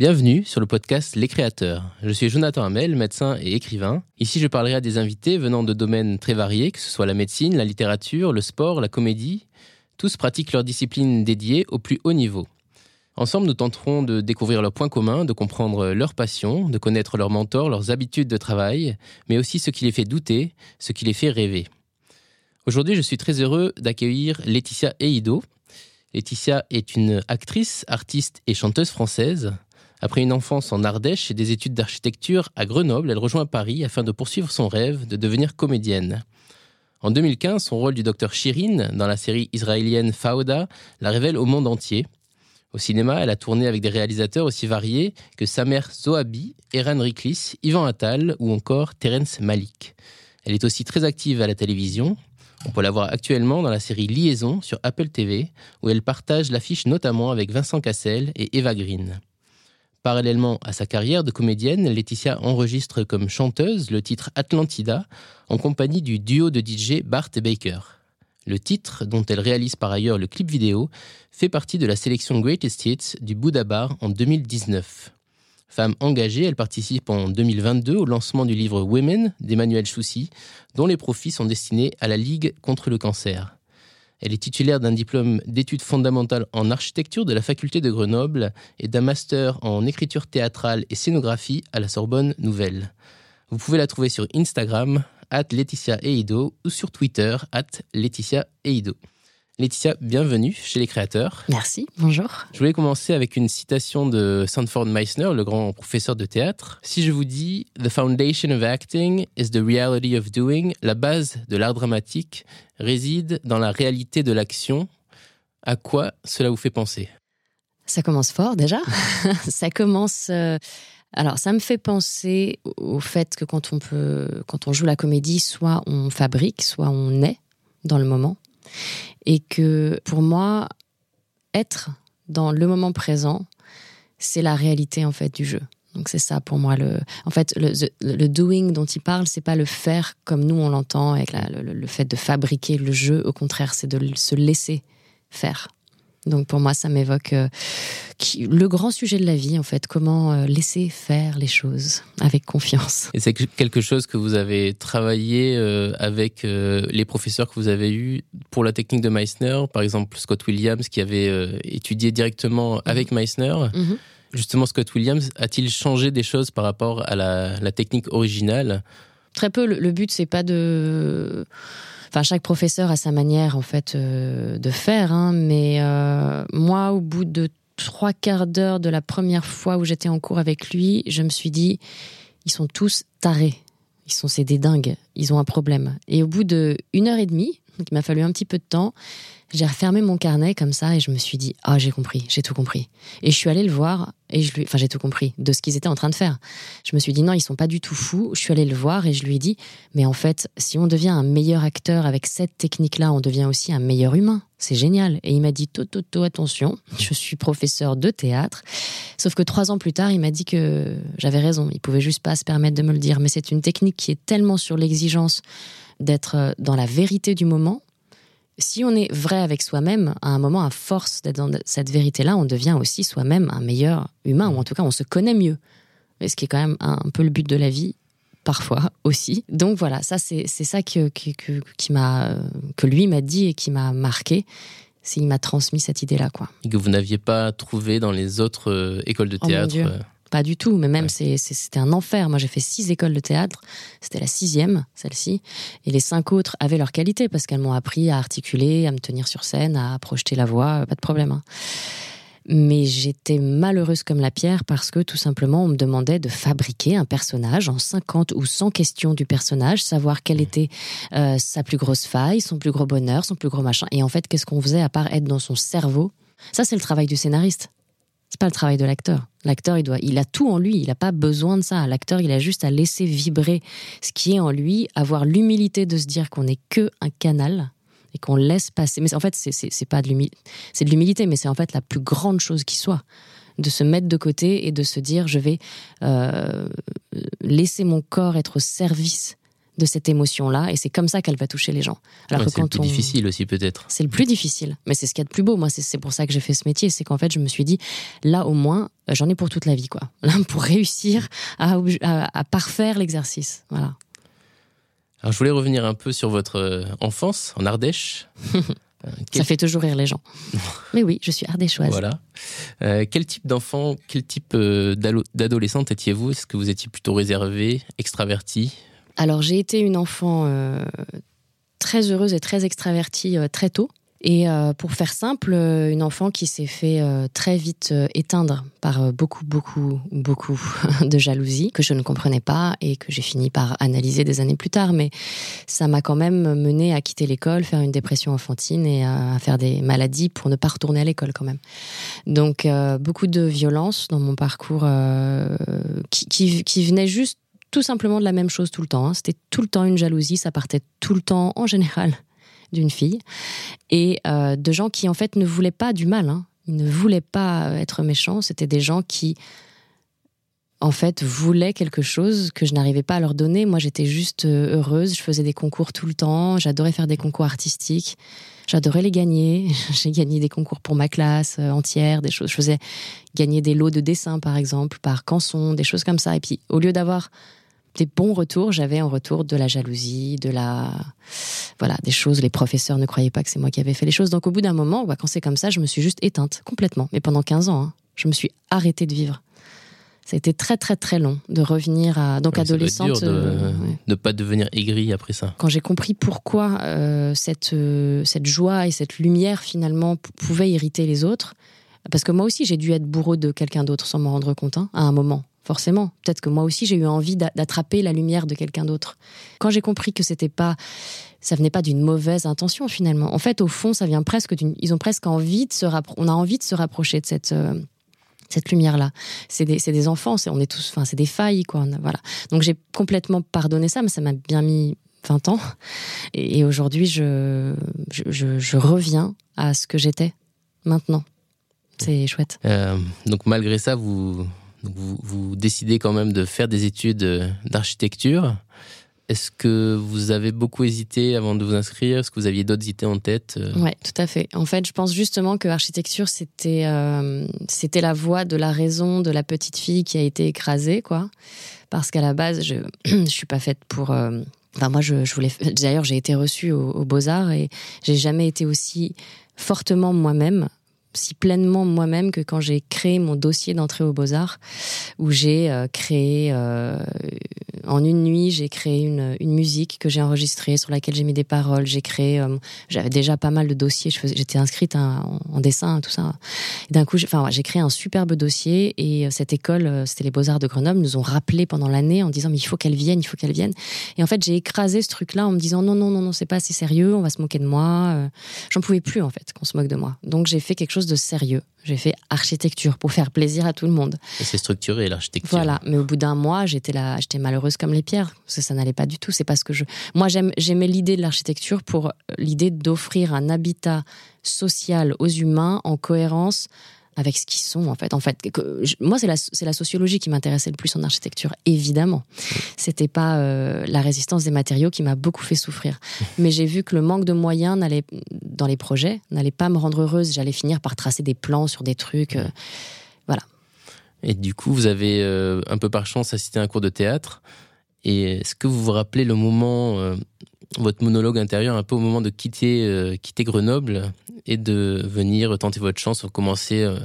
Bienvenue sur le podcast Les Créateurs. Je suis Jonathan Hamel, médecin et écrivain. Ici, je parlerai à des invités venant de domaines très variés, que ce soit la médecine, la littérature, le sport, la comédie. Tous pratiquent leur discipline dédiée au plus haut niveau. Ensemble, nous tenterons de découvrir leurs points communs, de comprendre leurs passions, de connaître leurs mentors, leurs habitudes de travail, mais aussi ce qui les fait douter, ce qui les fait rêver. Aujourd'hui, je suis très heureux d'accueillir Laetitia Eido. Laetitia est une actrice, artiste et chanteuse française. Après une enfance en Ardèche et des études d'architecture à Grenoble, elle rejoint Paris afin de poursuivre son rêve de devenir comédienne. En 2015, son rôle du docteur Shirin dans la série israélienne Fauda la révèle au monde entier. Au cinéma, elle a tourné avec des réalisateurs aussi variés que Samer Zohabi, Eran Riklis, Ivan Attal ou encore Terence Malik. Elle est aussi très active à la télévision. On peut la voir actuellement dans la série Liaison sur Apple TV, où elle partage l'affiche notamment avec Vincent Cassel et Eva Green. Parallèlement à sa carrière de comédienne, Laetitia enregistre comme chanteuse le titre Atlantida en compagnie du duo de DJ Bart Baker. Le titre, dont elle réalise par ailleurs le clip vidéo, fait partie de la sélection Greatest Hits du Bouddha Bar en 2019. Femme engagée, elle participe en 2022 au lancement du livre Women d'Emmanuel Choussy, dont les profits sont destinés à la Ligue contre le cancer. Elle est titulaire d'un diplôme d'études fondamentales en architecture de la faculté de Grenoble et d'un master en écriture théâtrale et scénographie à la Sorbonne Nouvelle. Vous pouvez la trouver sur Instagram, at Laetitia Eido, ou sur Twitter, at Laetitia Eido. Laetitia, bienvenue chez les créateurs. Merci, bonjour. Je voulais commencer avec une citation de Sanford Meisner, le grand professeur de théâtre. Si je vous dis The foundation of acting is the reality of doing, la base de l'art dramatique réside dans la réalité de l'action, à quoi cela vous fait penser? Ça commence fort déjà. ça commence. Euh, alors, ça me fait penser au fait que quand on peut, quand on joue la comédie, soit on fabrique, soit on est dans le moment. Et que pour moi, être dans le moment présent, c'est la réalité en fait du jeu. Donc c'est ça pour moi le. En fait, le, doing dont il parle, c'est pas le faire comme nous on l'entend avec le, fait de fabriquer le jeu. Au contraire, c'est de se laisser faire. Donc pour moi, ça m'évoque euh, le grand sujet de la vie, en fait, comment euh, laisser faire les choses avec confiance. Et c'est quelque chose que vous avez travaillé euh, avec les professeurs que vous avez eus pour la technique de Meissner, par exemple Scott Williams qui avait étudié directement avec Meissner. Mhm. Justement, Scott Williams a-t-il changé des choses par rapport à la, technique originale? Très peu. Le, le but, c'est pas de Enfin, chaque professeur a sa manière en fait euh, de faire, hein, mais euh, moi, au bout de trois quarts d'heure de la première fois où j'étais en cours avec lui, je me suis dit, ils sont tous tarés. Ils sont c'est des dingues. Ils ont un problème. Et au bout de une heure et demie, il m'a fallu un petit peu de temps, j'ai refermé mon carnet comme ça et je me suis dit ah j'ai compris, j'ai tout compris. Et je suis allée le voir et je lui, enfin j'ai tout compris de ce qu'ils étaient en train de faire. Je me suis dit non ils sont pas du tout fous. Je suis allée le voir et je lui ai dit mais en fait si on devient un meilleur acteur avec cette technique là, on devient aussi un meilleur humain. C'est génial. Et il m'a dit toto attention, je suis professeur de théâtre. Sauf que trois ans plus tard il m'a dit que j'avais raison. Il pouvait juste pas se permettre de me le dire. Mais c'est une technique qui est tellement sur l'exigence d'être dans la vérité du moment si on est vrai avec soi-même, à un moment, à force d'être dans cette vérité-là, on devient aussi soi-même un meilleur humain, ou en tout cas, on se connaît mieux. Ce qui est quand même un, peu le but de la vie, parfois aussi. Donc voilà, ça c'est ça que, qui m'a que lui m'a dit et qui m'a marqué. C'est il m'a transmis cette idée-là, quoi. Et que vous n'aviez pas trouvé dans les autres euh, écoles de oh théâtre. Euh, pas du tout, mais même c'était un enfer. Moi, j'ai fait six écoles de théâtre. C'était la sixième, celle-ci. Et les cinq autres avaient leur qualité parce qu'elles m'ont appris à articuler, à me tenir sur scène, à projeter la voix, pas de problème. Hein. Mais j'étais malheureuse comme la pierre parce que tout simplement on me demandait de fabriquer un personnage en 50 ou 100 questions du personnage, savoir quelle était euh, sa plus grosse faille, son plus gros bonheur, son plus gros machin. Et en fait, qu'est-ce qu'on faisait à part être dans son cerveau? Ça, c'est le travail du scénariste. C'est pas le travail de l'acteur. L'acteur, il doit, il a tout en lui. Il n'a pas besoin de ça. L'acteur, il a juste à laisser vibrer ce qui est en lui, avoir l'humilité de se dire qu'on n'est que un canal et qu'on laisse passer. Mais en fait, c'est pas de l'humilité, c'est de l'humilité, mais c'est en fait la plus grande chose qui soit de se mettre de côté et de se dire je vais euh, laisser mon corps être au service de cette émotion-là, et c'est comme ça qu'elle va toucher les gens. Alors c'est le plus difficile aussi peut-être. C'est le plus difficile, mais c'est ce qu'il y a de plus beau. Moi, c'est pour ça que j'ai fait ce métier, c'est qu'en fait, je me suis dit, là au moins, euh, j'en ai pour toute la vie, quoi. Là, pour réussir à, à, parfaire l'exercice, voilà. Alors, je voulais revenir un peu sur votre euh, enfance en Ardèche. Ça fait toujours rire les gens. Mais oui, je suis ardéchoise. Voilà. Euh, quel type d'enfant, quel type euh, d'adolescente étiez-vous? Est-ce que vous étiez plutôt réservé, extraverti? Alors, j'ai été une enfant euh, très heureuse et très extravertie très tôt. Et euh, pour faire simple, euh, une enfant qui s'est fait euh, très vite éteindre par beaucoup, beaucoup, beaucoup de jalousie que je ne comprenais pas et que j'ai fini par analyser des années plus tard. Mais ça m'a quand même mené à quitter l'école, faire une dépression enfantine et à faire des maladies pour ne pas retourner à l'école quand même. Donc beaucoup de violence dans mon parcours qui, qui venait juste tout simplement de la même chose tout le temps. Hein. C'était tout le temps une jalousie, ça partait tout le temps en général d'une fille, et euh, de gens qui en fait ne voulaient pas du mal. Hein. Ils ne voulaient pas être méchants. C'était des gens qui en fait, voulaient quelque chose que je n'arrivais pas à leur donner. Moi, j'étais juste euh, heureuse. Je faisais des concours tout le temps. J'adorais faire des concours artistiques. J'adorais les gagner. J'ai gagné des concours pour ma classe euh, entière, des choses. Je faisais gagner des lots de dessin, par exemple, par canson, des choses comme ça. Et puis, au lieu d'avoir des bons retours, j'avais en retour de la jalousie, de la voilà, des choses les professeurs ne croyaient pas que c'est moi qui avais fait les choses. Donc au bout d'un moment, bah, quand c'est comme ça, je me suis juste éteinte complètement. Mais pendant 15 ans, hein, je me suis arrêtée de vivre. Ça a été très très très long de revenir à donc adolescente. de ne euh, pas devenir aigrie après ça. Quand j'ai compris pourquoi euh, cette euh, cette joie et cette lumière finalement pouvaient irriter les autres, parce que moi aussi j'ai dû être bourreau de quelqu'un d'autre sans m'en rendre compte hein, à un moment forcément. Peut-être que moi aussi j'ai eu envie d'attraper la lumière de quelqu'un d'autre. Quand j'ai compris que c'était pas, ça venait pas d'une mauvaise intention finalement. En fait, au fond, ça vient presque d'une. Ils ont presque envie de se On a envie de se rapprocher de cette. Euh, cette lumière-là, c'est des, des, enfants, on est tous, enfin, c'est des failles, quoi. voilà. Donc j'ai complètement pardonné ça, mais ça m'a bien mis 20 ans. Et, aujourd'hui, je, je, je, reviens à ce que j'étais maintenant. C'est chouette. Euh, donc malgré ça, vous, vous, décidez quand même de faire des études euh, d'architecture. Est-ce que vous avez beaucoup hésité avant de vous inscrire? Est-ce que vous aviez d'autres idées en tête euh? Oui, tout à fait. En fait, je pense justement que l'architecture, c'était euh, c'était la voie de la raison de la petite fille qui a été écrasée, quoi. Parce qu'à la base, je ne suis pas faite pour... Enfin, moi, je, voulais. D'ailleurs, j'ai été reçue aux Beaux Arts et j'ai jamais été aussi fortement moi-même si pleinement moi-même que quand j'ai créé mon dossier d'entrée aux Beaux-Arts, où j'ai euh, créé, euh, en une nuit, j'ai créé une, une, musique que j'ai enregistrée, sur laquelle j'ai mis des paroles. J'ai créé, euh, j'avais déjà pas mal de dossiers, j'étais inscrite en, en, dessin, tout ça. D'un coup, j'ai créé un superbe dossier et cette école, c'était les Beaux-Arts de Grenoble, nous ont rappelé pendant l'année en disant, mais il faut qu'elle vienne, il faut qu'elle vienne. Et en fait, j'ai écrasé ce truc-là en me disant, non, non, non, non, c'est pas assez sérieux, on va se moquer de moi. J'en pouvais plus, en fait, qu'on se moque de moi. Donc, j'ai fait quelque chose de sérieux. J'ai fait architecture pour faire plaisir à tout le monde. C'est structuré l'architecture. Voilà, mais au bout d'un mois, j'étais là, j'étais malheureuse comme les pierres. Ça, ça n'allait pas du tout. C'est parce que je, moi, j'aimais l'idée de l'architecture pour euh, l'idée d'offrir un habitat social aux humains en cohérence avec ce qu'ils sont en fait. En fait, moi c'est la, la, sociologie qui m'intéressait le plus en architecture, évidemment. C'était pas euh, la résistance des matériaux qui m'a beaucoup fait souffrir, mais j'ai vu que le manque de moyens n'allait dans les projets n'allait pas me rendre heureuse. J'allais finir par tracer des plans sur des trucs, euh, voilà. Et du coup, vous avez euh, un peu par chance assisté à un cours de théâtre. Et est-ce que vous vous rappelez le moment votre monologue intérieur un peu au moment de quitter, euh, quitter Grenoble et de venir tenter votre chance commencer euh,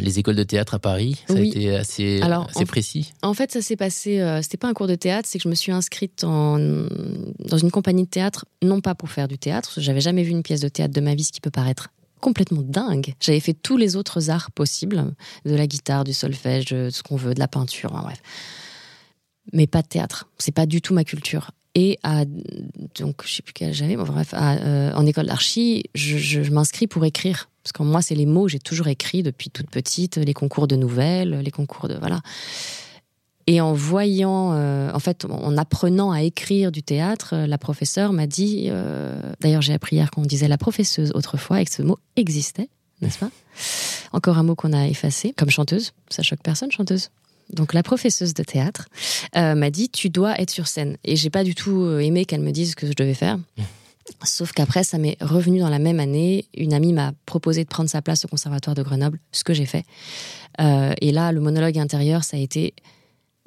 les écoles de théâtre à Paris? Ça a été assez, assez précis. En fait, ça s'est passé. Euh, c'était pas un cours de théâtre, c'est que je me suis inscrite en, dans une compagnie de théâtre, non pas pour faire du théâtre. J'avais jamais vu une pièce de théâtre de ma vie, ce qui peut paraître complètement dingue. J'avais fait tous les autres arts possibles, de la guitare, du solfège, de ce qu'on veut, de la peinture, bref. Mais pas de théâtre. C'est pas du tout ma culture. Et à, donc, je sais plus quel j'avais, bref, euh, en école d'archi, je, m'inscris pour écrire. Parce que moi, c'est les mots, j'ai toujours écrit depuis toute petite, les concours de nouvelles, les concours de. Voilà. Et en voyant, euh, en fait, en apprenant à écrire du théâtre, euh, la professeure m'a dit, d'ailleurs j'ai appris hier qu'on disait la professeuse autrefois et que ce mot existait, n'est-ce pas? Encore un mot qu'on a effacé, comme chanteuse. Ça choque personne, chanteuse? Donc la professeuse de théâtre, m'a dit tu dois être sur scène. Et j'ai pas du tout aimé qu'elle me dise ce que je devais faire. Sauf qu'après, ça m'est revenu dans la même année. Une amie m'a proposé de prendre sa place au Conservatoire de Grenoble, ce que j'ai fait. et là, le monologue intérieur, ça a été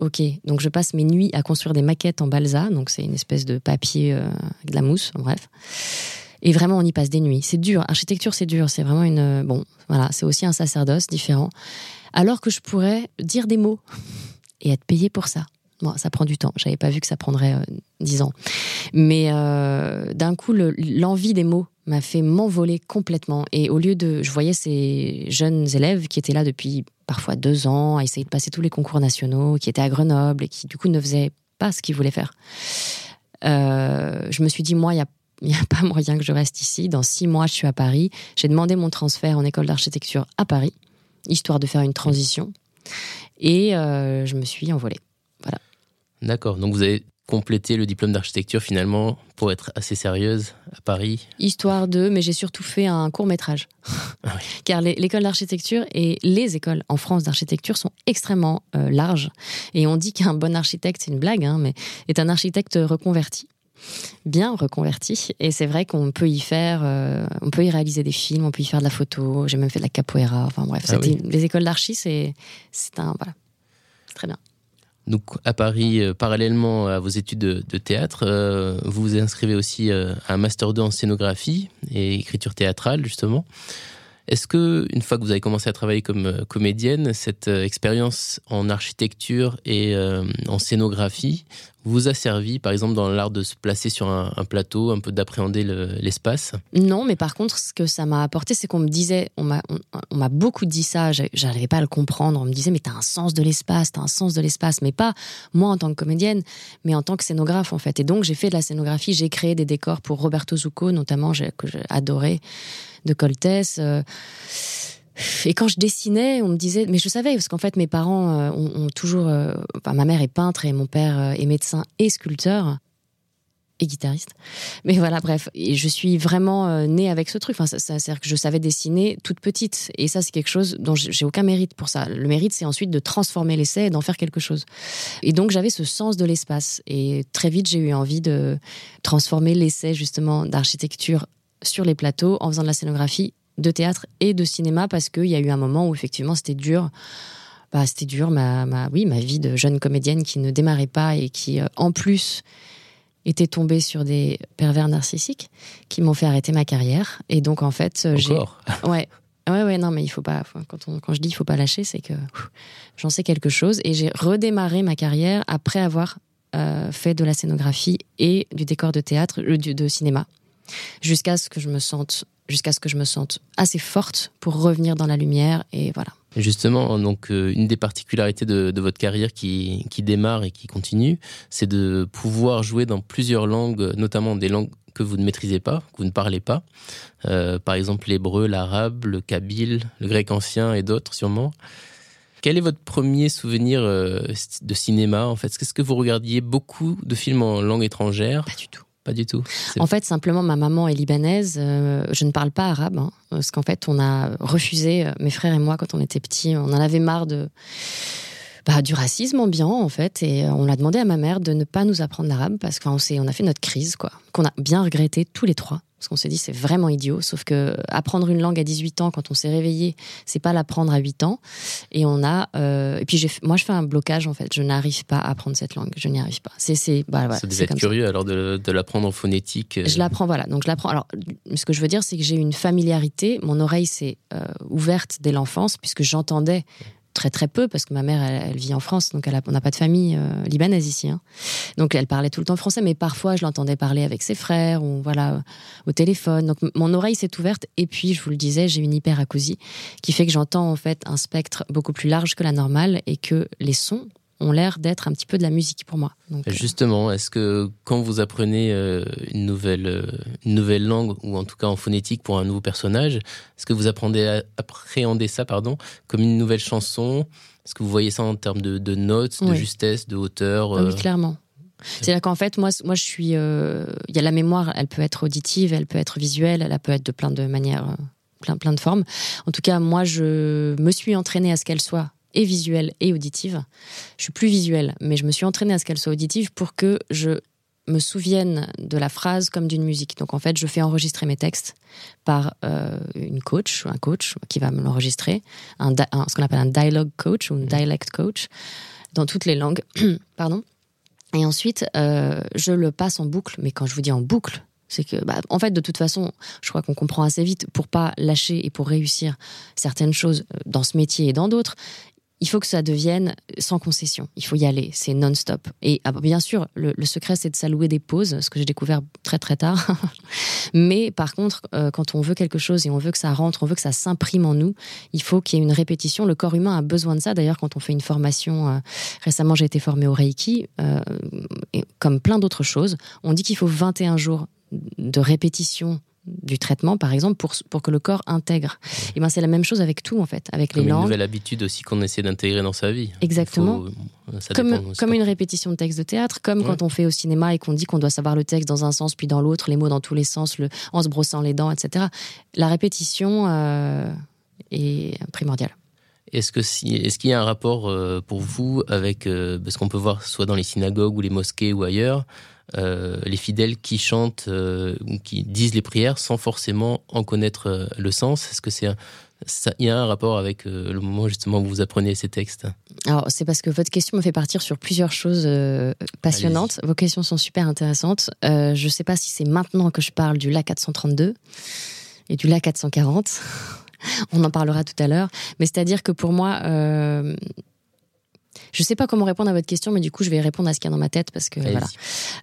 Ok, donc je passe mes nuits à construire des maquettes en balsa, donc c'est une espèce de papier euh, avec de la mousse, bref. Et vraiment, on y passe des nuits. C'est dur. Architecture, c'est dur. C'est vraiment une. Bon, voilà, c'est aussi un sacerdoce différent. Alors que je pourrais dire des mots et être payé pour ça. Bon, ça prend du temps. J'avais pas vu que ça prendrait euh, dix ans. Mais euh, d'un coup, l'envie des mots m'a fait m'envoler complètement. Et au lieu de. Je voyais ces jeunes élèves qui étaient là depuis parfois deux ans, à essayer de passer tous les concours nationaux, qui étaient à Grenoble et qui, du coup, ne faisaient pas ce qu'ils voulaient faire. Euh, je me suis dit, moi, il n'y a pas moyen que je reste ici. Dans six mois, je suis à Paris. J'ai demandé mon transfert en école d'architecture à Paris, histoire de faire une transition. Et euh, je me suis envolée. Voilà. D'accord. Donc vous avez complété le diplôme d'architecture finalement pour être assez sérieuse à Paris Histoire de, mais j'ai surtout fait un court métrage. Ah Car l'école d'architecture et les écoles en France d'architecture sont extrêmement euh, larges. Et on dit qu'un bon architecte, c'est une blague, hein, mais est un architecte reconverti bien reconverti. Et c'est vrai qu'on peut y faire, euh, on peut y réaliser des films, on peut y faire de la photo. J'ai même fait de la capoeira. Enfin bref, ah les écoles d'archi, c'est un voilà, très bien. Donc à Paris, euh, parallèlement à vos études de, théâtre, euh, vous vous inscrivez aussi à un master 2 en scénographie et écriture théâtrale justement. Est-ce que, une fois que vous avez commencé à travailler comme comédienne, cette expérience en architecture et euh, en scénographie vous a servi, par exemple, dans l'art de se placer sur un, plateau, un peu d'appréhender l'espace? Non, mais par contre, ce que ça m'a apporté, c'est qu'on me disait, on m'a beaucoup dit ça, j'arrivais pas à le comprendre. On me disait, mais t'as un sens de l'espace, t'as un sens de l'espace, mais pas moi en tant que comédienne, mais en tant que scénographe, en fait. Et donc, j'ai fait de la scénographie, j'ai créé des décors pour Roberto Zucco, notamment, que j'ai adoré de Coltès. Euh. Et quand je dessinais, on me disait, mais je savais, parce qu'en fait, mes parents euh, ont, toujours. Euh, enfin, ma mère est peintre et mon père est médecin et sculpteur et guitariste. Mais voilà, bref, et je suis vraiment née avec ce truc. Enfin, ça, c'est-à-dire que je savais dessiner toute petite, et ça, c'est quelque chose dont j'ai aucun mérite pour ça. Le mérite, c'est ensuite de transformer l'essai et d'en faire quelque chose. Et donc, j'avais ce sens de l'espace, et très vite, j'ai eu envie de transformer l'essai justement d'architecture sur les plateaux en faisant de la scénographie de théâtre et de cinéma parce qu'il y a eu un moment où effectivement c'était dur. Bah, c'était dur, ma, ma, oui, ma vie de jeune comédienne qui ne démarrait pas et qui, euh, en plus, était tombée sur des pervers narcissiques qui m'ont fait arrêter ma carrière. Et donc, en fait, euh, j'ai. Ouais. Ouais, ouais, non, mais il faut pas. Quand, on, quand je dis il faut pas lâcher, c'est que j'en sais quelque chose. Et j'ai redémarré ma carrière après avoir euh, fait de la scénographie et du décor de théâtre, de cinéma jusqu'à ce que je me sente jusqu'à ce que je me sente assez forte pour revenir dans la lumière et voilà. Justement, donc euh, une des particularités de, votre carrière qui, qui, démarre et qui continue, c'est de pouvoir jouer dans plusieurs langues, notamment des langues que vous ne maîtrisez pas, que vous ne parlez pas. Euh, par exemple l'hébreu, l'arabe, le kabyle, le grec ancien et d'autres sûrement. Quel est votre premier souvenir euh, de cinéma en fait? Est-ce que vous regardiez beaucoup de films en langue étrangère? Pas du tout. Pas du tout. En fait, simplement, ma maman est libanaise. Euh, je ne parle pas arabe, hein, parce qu'en fait, on a refusé, euh, mes frères et moi, quand on était petits, on en avait marre de, bah, du racisme ambiant, en fait. Et euh, on l'a demandé à ma mère de ne pas nous apprendre l'arabe, parce qu'on on a fait notre crise, quoi, qu'on a bien regretté tous les trois parce qu'on s'est dit c'est vraiment idiot. Sauf que apprendre une langue à 18 ans quand on s'est réveillé, c'est pas l'apprendre à 8 ans. Et on a euh, et puis moi je fais un blocage en fait. Je n'arrive pas à apprendre cette langue. Je n'y arrive pas. C'est c'est bah, voilà, ça être curieux alors de, de l'apprendre en phonétique. Euh. Je l'apprends voilà. Donc je l'apprends. Alors ce que je veux dire c'est que j'ai une familiarité. Mon oreille s'est euh, ouverte dès l'enfance puisque j'entendais très très peu parce que ma mère elle, vit en France donc elle on n'a pas de famille euh, libanaise ici hein. donc elle parlait tout le temps français mais parfois je l'entendais parler avec ses frères ou voilà au téléphone donc mon oreille s'est ouverte et puis je vous le disais j'ai une hyperacousie qui fait que j'entends en fait un spectre beaucoup plus large que la normale et que les sons ont l'air d'être un petit peu de la musique pour moi. Euh, Justement, est-ce que quand vous apprenez euh, une nouvelle, euh, une nouvelle langue, ou en tout cas en phonétique pour un nouveau personnage, est-ce que vous apprenez à appréhender ça pardon, comme une nouvelle chanson? Est-ce que vous voyez ça en termes de, notes, de justesse, de hauteur ah Oui, clairement. C'est-à-dire qu'en fait, moi, moi, je suis. Il y a la mémoire, elle peut être auditive, elle peut être visuelle, elle peut être de plein de manières, plein, plein de formes. En tout cas, moi, je me suis entraînée à ce qu'elle soit et visuelle et auditive. Je suis plus visuelle, mais je me suis entraînée à ce qu'elle soit auditive pour que je me souvienne de la phrase comme d'une musique. Donc en fait, je fais enregistrer mes textes par euh, une coach, un coach qui va me l'enregistrer, un, ce qu'on appelle un dialogue coach ou un dialect coach, dans toutes les langues. Pardon. Et ensuite, euh, je le passe en boucle. Mais quand je vous dis en boucle, c'est que, bah, en fait, de toute façon, je crois qu'on comprend assez vite pour pas lâcher et pour réussir certaines choses euh, dans ce métier et dans d'autres il faut que ça devienne sans concession. Il faut y aller, c'est non-stop. Et ah, bien sûr, le, secret, c'est de s'allouer des pauses, ce que j'ai découvert très très tard. Mais par contre, euh, quand on veut quelque chose et on veut que ça rentre, on veut que ça s'imprime en nous, il faut qu'il y ait une répétition. Le corps humain a besoin de ça. D'ailleurs, quand on fait une formation, euh, récemment j'ai été formée au Reiki, euh, et comme plein d'autres choses, on dit qu'il faut 21 jours de répétition du traitement, par exemple, pour, pour que le corps intègre. Et ben c'est la même chose avec tout, en fait, avec les langues. une nouvelle habitude aussi qu'on essaie d'intégrer dans sa vie. Exactement. Euh, comme, comme une répétition de texte de théâtre, comme quand on fait au cinéma et qu'on dit qu'on doit savoir le texte dans un sens puis dans l'autre, les mots dans tous les sens, le, en se brossant les dents, etc. La répétition euh, est primordiale. Est-ce que si, est-ce qu'il y a un rapport euh, pour vous avec ce qu'on peut voir soit dans les synagogues ou les mosquées ou ailleurs, euh, les fidèles qui chantent euh, ou qui disent les prières sans forcément en connaître euh, le sens Est-ce que c'est il y a un rapport avec le moment justement où vous apprenez ces textes? Alors c'est parce que votre question me fait partir sur plusieurs choses passionnantes. Vos questions sont super intéressantes. je ne sais pas si c'est maintenant que je parle du La 432 et du La 440. On en parlera tout à l'heure. Mais c'est-à-dire que pour moi, je sais pas comment répondre à votre question, mais du coup, je vais répondre à ce qu'il y a dans ma tête parce que voilà.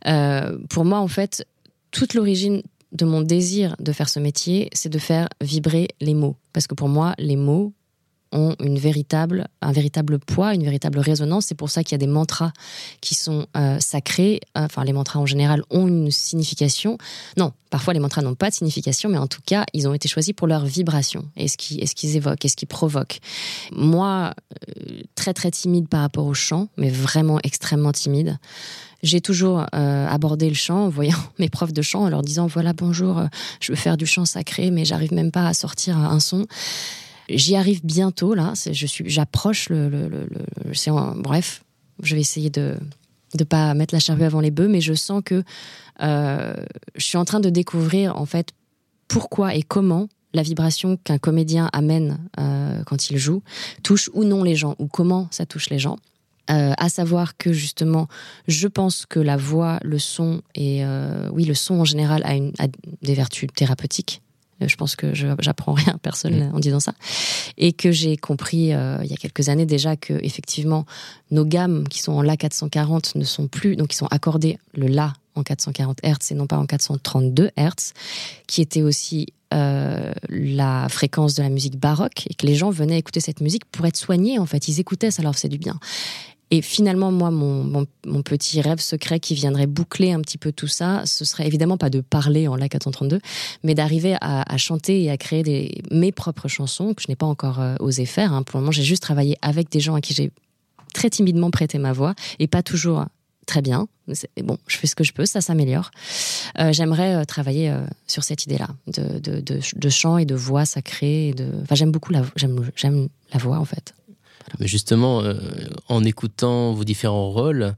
Euh, pour moi, en fait, toute l'origine de mon désir de faire ce métier, c'est de faire vibrer les mots. Parce que pour moi, les mots, ont une véritable, un véritable poids, une véritable résonance. C'est pour ça qu'il y a des mantras qui sont euh, sacrés. Enfin, les mantras en général ont une signification. Non, parfois les mantras n'ont pas de signification, mais en tout cas, ils ont été choisis pour leur vibration et ce qu'ils évoquent et ce qu'ils provoquent. Moi, euh, très très timide par rapport au chant, mais vraiment extrêmement timide. J'ai toujours euh, abordé le chant en voyant mes profs de chant en leur disant voilà bonjour, je veux faire du chant sacré, mais j'arrive même pas à sortir un son. J'y arrive bientôt là. Je suis, j'approche le, bref, je vais essayer de ne pas mettre la charrue avant les bœufs, mais je sens que euh, je suis en train de découvrir en fait pourquoi et comment la vibration qu'un comédien amène euh, quand il joue touche ou non les gens, ou comment ça touche les gens. Euh, à savoir que justement, je pense que la voix, le son et oui, le son en général a, une, a des vertus thérapeutiques je pense que j'apprends rien à personne mm. en disant ça. Et que j'ai compris euh, il y a quelques années déjà que effectivement nos gammes qui sont en La 440 ne sont plus, donc ils sont accordés le La en 440 Hz et non pas en 432 Hz, qui était aussi euh, la fréquence de la musique baroque et que les gens venaient écouter cette musique pour être soignés en fait. Ils écoutaient, ça leur faisait du bien. Et finalement, moi, mon, petit rêve secret qui viendrait boucler un petit peu tout ça, ce serait évidemment pas de parler en la 432, mais d'arriver à, chanter et à créer des, mes propres chansons que je n'ai pas encore euh, osé faire. Hein. Pour le moment, j'ai juste travaillé avec des gens à qui j'ai très timidement prêté ma voix et pas toujours très bien. Bon, je fais ce que je peux, ça s'améliore. Euh, j'aimerais euh, travailler sur cette idée-là de, chant et de voix sacrée. Enfin, j'aime beaucoup la, la voix en fait. Mais justement, euh, en écoutant vos différents rôles,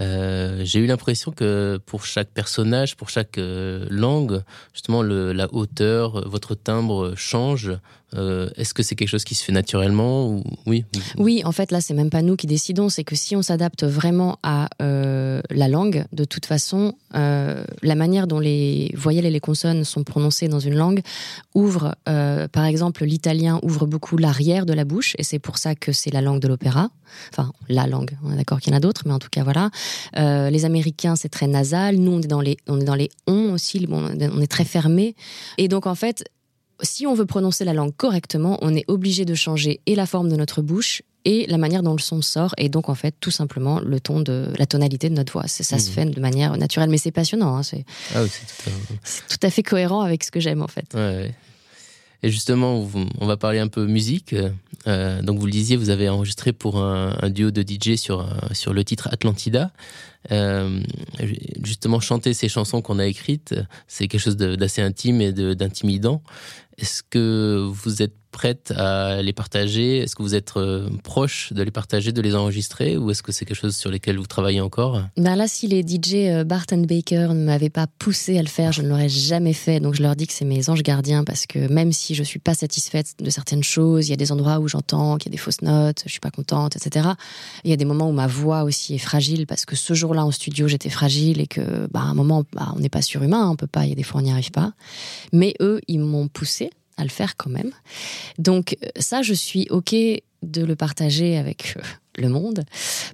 euh, j'ai eu l'impression que pour chaque personnage, pour chaque euh, langue, justement, la hauteur, votre timbre change. Est-ce que c'est quelque chose qui se fait naturellement ou oui? Oui, en fait, là, c'est même pas nous qui décidons. C'est que si on s'adapte vraiment à la langue, de toute façon, la manière dont les voyelles et les consonnes sont prononcées dans une langue ouvre, par exemple, l'italien ouvre beaucoup l'arrière de la bouche, et c'est pour ça que c'est la langue de l'opéra. Enfin, la langue. On est d'accord qu'il y en a d'autres, mais en tout cas, voilà. Euh, les Américains, c'est très nasal. Nous, on est dans les, on est dans les on aussi. on est très fermé. Et donc, en fait, si on veut prononcer la langue correctement, on est obligé de changer et la forme de notre bouche et la manière dont le son sort et donc en fait tout simplement le ton de la tonalité de notre voix ça se mmh. fait de manière naturelle mais c'est passionnant hein, ah c'est tout, à fait cohérent avec ce que j'aime en fait ouais. Et justement, on va parler un peu musique. Euh, donc, vous le disiez, vous avez enregistré pour un, duo de DJ sur, sur le titre Atlantida. Euh, justement, chanter ces chansons qu'on a écrites, c'est quelque chose d'assez intime et d'intimidant. Est-ce que vous êtes prête à les partager? Est-ce que vous êtes euh, proche de les partager, de les enregistrer? Ou est-ce que c'est quelque chose sur lequel vous travaillez encore? Ben Là, si les DJ euh, Barton Baker ne m'avaient pas poussé à le faire, je ne l'aurais jamais fait. Donc je leur dis que c'est mes anges gardiens parce que même si je suis pas satisfaite de certaines choses, il y a des endroits où j'entends qu'il y a des fausses notes, je suis pas contente, etc. Il y a des moments où ma voix aussi est fragile parce que ce jour-là en studio, j'étais fragile et que, bah, un moment, bah, on n'est pas surhumain, on peut pas, il y a des fois on n'y arrive pas. Mais eux, ils m'ont poussé à le faire quand même. Donc ça, je suis OK de le partager avec euh, le monde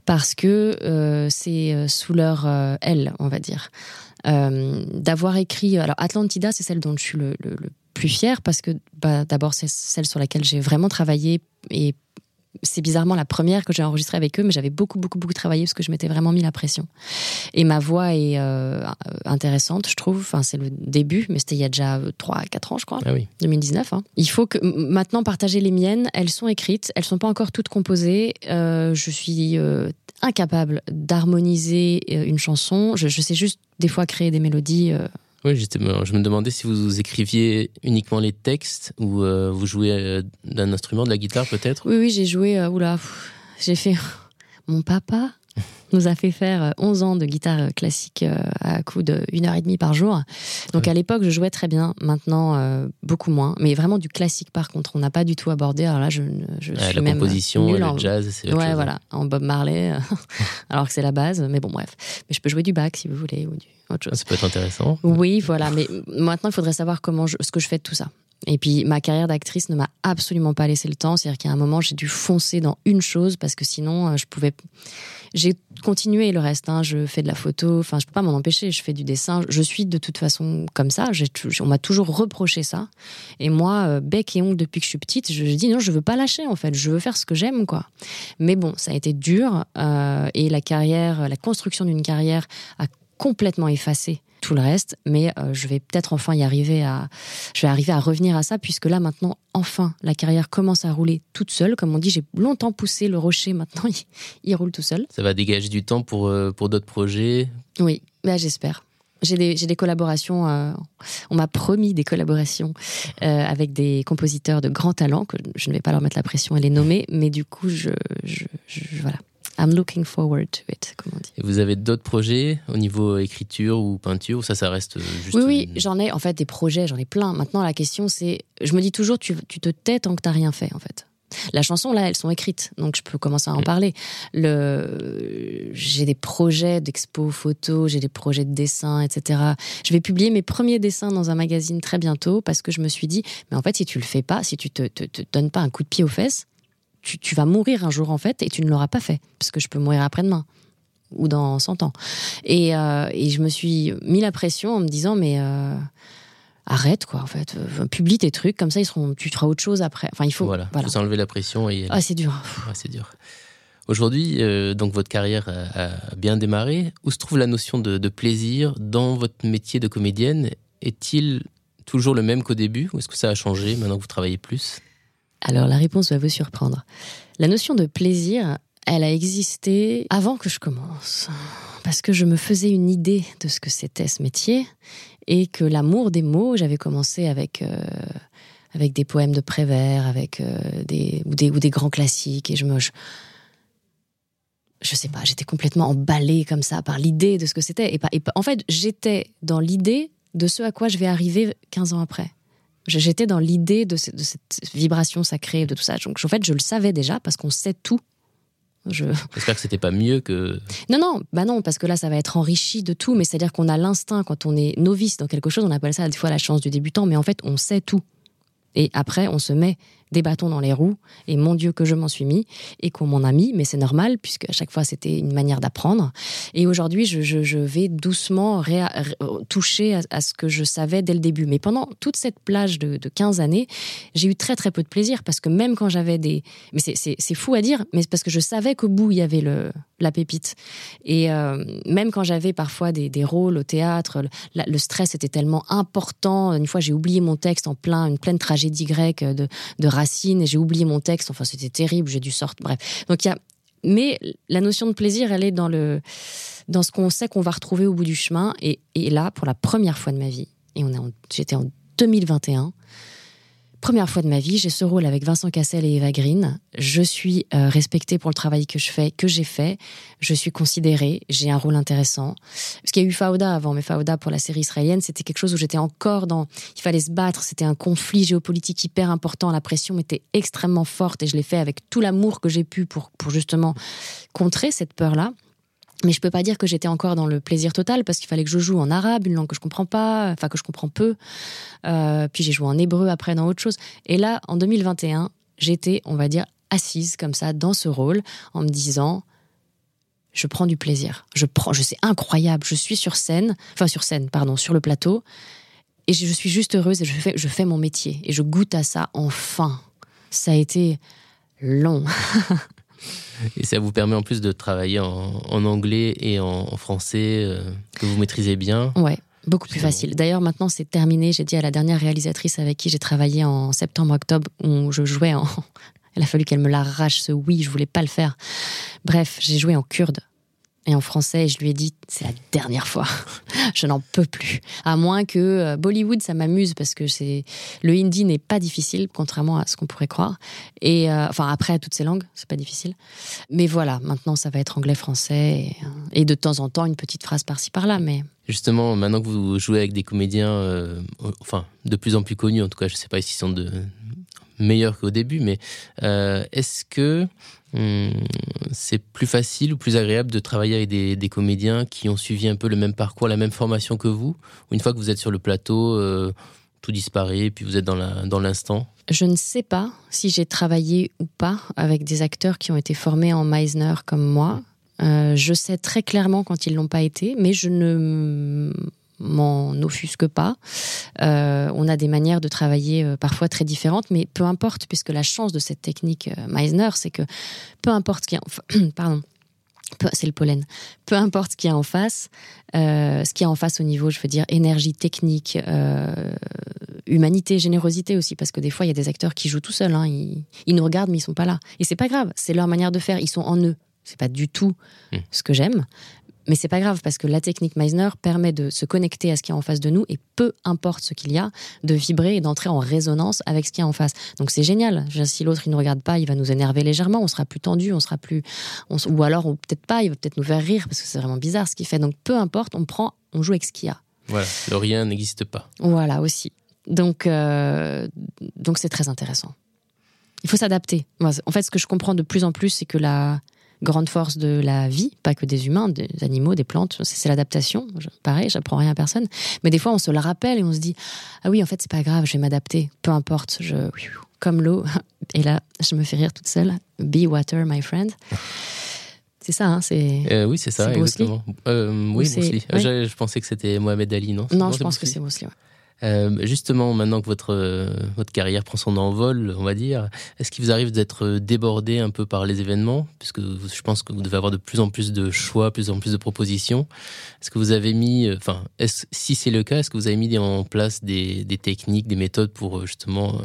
parce que euh, c'est euh, sous leur aile, on va dire. D'avoir écrit, alors Atlantida, c'est celle dont je suis le, plus fière parce que bah, d'abord c'est celle sur laquelle j'ai vraiment travaillé et c'est bizarrement la première que j'ai enregistrée avec eux, mais j'avais beaucoup, beaucoup, beaucoup travaillé parce que je m'étais vraiment mis la pression. Et ma voix est euh, intéressante, je trouve. Enfin, c'est le début, mais c'était il y a déjà 3 4 ans, je crois. Ah oui. 2019. Hein. Il faut que maintenant partager les miennes. Elles sont écrites, elles sont pas encore toutes composées. Euh, je suis euh, incapable d'harmoniser une chanson. Je, je, sais juste des fois créer des mélodies oui, justement, je me demandais si vous écriviez uniquement les textes ou euh, vous jouez euh, d'un instrument, de la guitare peut-être? Oui, oui, j'ai joué, euh, oula, j'ai fait... Mon papa nous a fait faire 11 ans de guitare classique à coup de heure et demie par jour. Donc à l'époque, je jouais très bien. Maintenant, beaucoup moins. Mais vraiment du classique, par contre, on n'a pas du tout abordé. Alors là, je, je suis la composition, le en... jazz, c'est Ouais, voilà, en Bob Marley, alors que c'est la base. Mais bon, bref. Mais je peux jouer du bac si vous voulez ou du ça peut être intéressant. Oui, voilà. Mais maintenant, il faudrait savoir comment ce que je fais de tout ça. Et puis, ma carrière d'actrice ne m'a absolument pas laissé le temps. C'est-à-dire qu'à un moment, j'ai dû foncer dans une chose parce que sinon, euh, je pouvais. J'ai continué le reste. Hein. Je fais de la photo. Enfin, je peux pas m'en empêcher. Je fais du dessin. Je suis de toute façon comme ça. On m'a toujours reproché ça. Et moi, euh, bec et ongle depuis que je suis petite, je, dis non, je veux pas lâcher en fait. Je veux faire ce que j'aime, quoi. Mais bon, ça a été dur. Euh, et la carrière, la construction d'une carrière a complètement effacé tout le reste, mais euh, je vais peut-être enfin y arriver à, je vais arriver à revenir à ça puisque là maintenant, enfin, la carrière commence à rouler toute seule. Comme on dit, j'ai longtemps poussé le rocher, maintenant il, roule tout seul. Ça va dégager du temps pour euh, pour d'autres projets? Oui, bah, j'espère. J'ai des, des, collaborations, euh, on m'a promis des collaborations avec des compositeurs de grand talent, que je ne vais pas leur mettre la pression à les nommer, mais du coup, je, je voilà, I'm looking forward to it, comme on dit. Et vous avez d'autres projets au niveau écriture ou peinture ou ça, ça reste juste. Oui, oui, j'en ai en fait des projets, j'en ai plein. Maintenant, la question c'est, je me dis toujours, tu, tu te tais tant que t'as rien fait en fait. La chanson, là, elles sont écrites, donc je peux commencer à en parler. Le... J'ai des projets d'expo photos, j'ai des projets de dessin, etc. Je vais publier mes premiers dessins dans un magazine très bientôt parce que je me suis dit, mais en fait, si tu le fais pas, si tu te, te, te donnes pas un coup de pied aux fesses, tu, vas mourir un jour en fait et tu ne l'auras pas fait parce que je peux mourir après-demain ou dans 100 ans. Et, euh, et, je me suis mis la pression en me disant mais euh, arrête quoi en fait, euh, publie tes trucs comme ça ils seront, tu feras autre chose après. Enfin il faut voilà, voilà. faut enlever la pression et ah c'est dur. c'est dur. Aujourd'hui, donc votre carrière a, bien démarré. Où se trouve la notion de, de plaisir dans votre métier de comédienne? Est-il toujours le même qu'au début ou est-ce que ça a changé maintenant que vous travaillez plus? Alors la réponse va vous surprendre. La notion de plaisir, elle a existé avant que je commence. Parce que je me faisais une idée de ce que c'était ce métier et que l'amour des mots, j'avais commencé avec, euh, avec des poèmes de Prévert, avec euh, des, ou, des, grands classiques. Et je me. Je, sais pas, j'étais complètement emballée comme ça par l'idée de ce que c'était. Et, et en fait, j'étais dans l'idée de ce à quoi je vais arriver 15 ans après. J'étais dans l'idée de, cette vibration sacrée, de tout ça. Donc, en fait, je le savais déjà parce qu'on sait tout. J'espère que c'était pas mieux que. Non, non, bah non, parce que là, ça va être enrichi de tout. Mais c'est-à-dire qu'on a l'instinct quand on est novice dans quelque chose. On appelle ça des fois la chance du débutant, mais en fait, on sait tout. Et après, on se met des bâtons dans les roues, et mon Dieu que je m'en suis mis, et qu'on m'en a mis, mais c'est normal, puisque à chaque fois c'était une manière d'apprendre. Et aujourd'hui, je, vais doucement toucher à, ce que je savais dès le début. Mais pendant toute cette plage de, 15 années, j'ai eu très très peu de plaisir, parce que même quand j'avais des... Mais c'est fou à dire, mais parce que je savais qu'au bout, il y avait le, la pépite. Et euh, même quand j'avais parfois des, rôles au théâtre, le, le, stress était tellement important. Une fois, j'ai oublié mon texte en plein, une pleine tragédie grecque de, de Racine et j'ai oublié mon texte. Enfin, c'était terrible. J'ai dû sortir. Bref. Donc il y a. Mais la notion de plaisir, elle est dans le dans ce qu'on sait qu'on va retrouver au bout du chemin. Et, et, là, pour la première fois de ma vie, et on est j'étais en 2021 Première fois de ma vie, j'ai ce rôle avec Vincent Cassel et Eva Green. Je suis euh, respectée pour le travail que je fais, que j'ai fait. Je suis considérée. J'ai un rôle intéressant. Parce qu'il y a eu Fauda avant, mais Fauda pour la série israélienne, c'était quelque chose où j'étais encore dans. Il fallait se battre. C'était un conflit géopolitique hyper important. La pression était extrêmement forte et je l'ai fait avec tout l'amour que j'ai pu pour, pour justement contrer cette peur-là. Mais je peux pas dire que j'étais encore dans le plaisir total parce qu'il fallait que je joue en arabe, une langue que je comprends pas, enfin que je comprends peu. Euh, puis j'ai joué en hébreu après dans autre chose. Et là, en 2021, j'étais, on va dire, assise comme ça dans ce rôle en me disant, je prends du plaisir. Je prends, je sais incroyable. Je suis sur scène, enfin sur scène, pardon, sur le plateau, et je suis juste heureuse et je fais, je fais mon métier et je goûte à ça enfin. Ça a été long. Et ça vous permet en plus de travailler en, anglais et en, français, euh, que vous maîtrisez bien. Ouais, beaucoup plus facile. D'ailleurs, maintenant, c'est terminé. J'ai dit à la dernière réalisatrice avec qui j'ai travaillé en septembre-octobre, où je jouais en. Il a fallu qu'elle me l'arrache, ce oui, je voulais pas le faire. Bref, j'ai joué en kurde et en français. Je lui ai dit, c'est la dernière fois. je n'en peux plus. À moins que euh, Bollywood, ça m'amuse parce que c'est le hindi n'est pas difficile, contrairement à ce qu'on pourrait croire. Et euh, enfin, après, toutes ces langues, c'est pas difficile. Mais voilà, maintenant, ça va être anglais, français et, de temps en temps une petite phrase par-ci par-là. Mais justement, maintenant que vous jouez avec des comédiens, euh, enfin, de plus en plus connus, en tout cas, je sais pas s'ils sont de meilleurs qu'au début, mais est-ce que Hum, c'est plus facile ou plus agréable de travailler avec des, comédiens qui ont suivi un peu le même parcours, la même formation que vous? Une fois que vous êtes sur le plateau, euh, tout disparaît puis vous êtes dans l'instant? Je ne sais pas si j'ai travaillé ou pas avec des acteurs qui ont été formés en Meisner comme moi. Euh, je sais très clairement quand ils l'ont pas été, mais je ne m'en offusque pas. Euh, on a des manières de travailler euh, parfois très différentes, mais peu importe, puisque la chance de cette technique euh, Meisner, c'est que peu importe ce qui est pardon, c'est le pollen. Peu importe ce qu'il y a en face, ce qu'il y a en face au niveau, je veux dire, énergie technique, humanité, générosité aussi, parce que des fois, il y a des acteurs qui jouent tout seuls. Hein. ils, nous regardent, mais ils sont pas là. Et c'est pas grave, c'est leur manière de faire. Ils sont en eux. C'est pas du tout mmh. ce que j'aime, mais c'est pas grave parce que la technique Meisner permet de se connecter à ce qui est en face de nous et peu importe ce qu'il y a, de vibrer et d'entrer en résonance avec ce qui est en face. Donc c'est génial. Si l'autre il ne regarde pas, il va nous énerver légèrement, on sera plus tendu, on sera plus, ou alors peut-être pas, il va peut-être nous faire rire parce que c'est vraiment bizarre ce qu'il fait. Donc peu importe, on prend, on joue avec ce qu'il y a. Voilà, le rien n'existe pas. Voilà aussi. Donc euh, donc c'est très intéressant. Il faut s'adapter. En fait, ce que je comprends de plus en plus, c'est que la grande force de la vie, pas que des humains, des animaux, des plantes, c'est l'adaptation. Pareil, j'apprends rien à personne. Mais des fois, on se le rappelle et on se dit Ah oui, en fait, c'est pas grave, je vais m'adapter, peu importe, je, comme l'eau. Et là, je me fais rire toute seule. Be water, my friend. C'est ça, hein, c'est. Euh, oui, c'est ça, exactement. Euh, oui, Bruce Lee. Je, pensais que c'était Mohamed Ali, non? Non, je pense que c'est Bruce Lee. Euh, justement, maintenant que votre, euh, votre carrière prend son envol, on va dire, est-ce qu'il vous arrive d'être débordé un peu par les événements? Puisque je pense que vous devez avoir de plus en plus de choix, plus en plus de propositions. Est-ce que vous avez mis, euh, enfin, si c'est le cas, est-ce que vous avez mis en place des, des techniques, des méthodes pour justement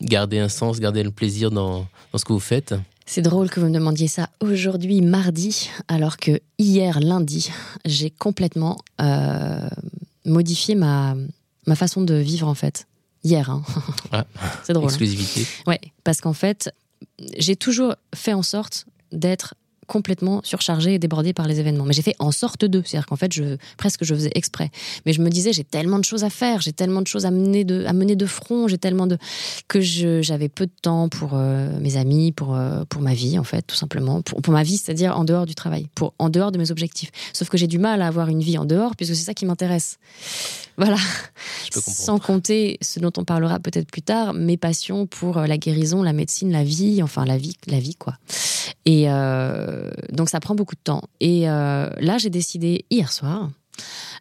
garder un sens, garder le plaisir dans, dans ce que vous faites? C'est drôle que vous me demandiez ça aujourd'hui, mardi, alors que hier, lundi, j'ai complètement modifié ma, ma façon de vivre en fait. Hier, hein. ah, c'est drôle. Hein. Exclusivité. Ouais, parce qu'en fait, j'ai toujours fait en sorte d'être complètement surchargée et débordée par les événements. Mais j'ai fait en sorte de. C'est-à-dire qu'en fait, je, presque je faisais exprès. Mais je me disais, j'ai tellement de choses à faire, j'ai tellement de choses à mener de, à mener de front, j'ai tellement de. que j'avais peu de temps pour euh, mes amis, pour, euh, pour ma vie, en fait, tout simplement. Pour, pour ma vie, c'est-à-dire en dehors du travail, pour, en dehors de mes objectifs. Sauf que j'ai du mal à avoir une vie en dehors, puisque c'est ça qui m'intéresse. Voilà. Sans compter ce dont on parlera peut-être plus tard, mes passions pour euh, la guérison, la médecine, la vie, enfin la vie, la vie quoi. Et donc ça prend beaucoup de temps. Et euh, là, j'ai décidé hier soir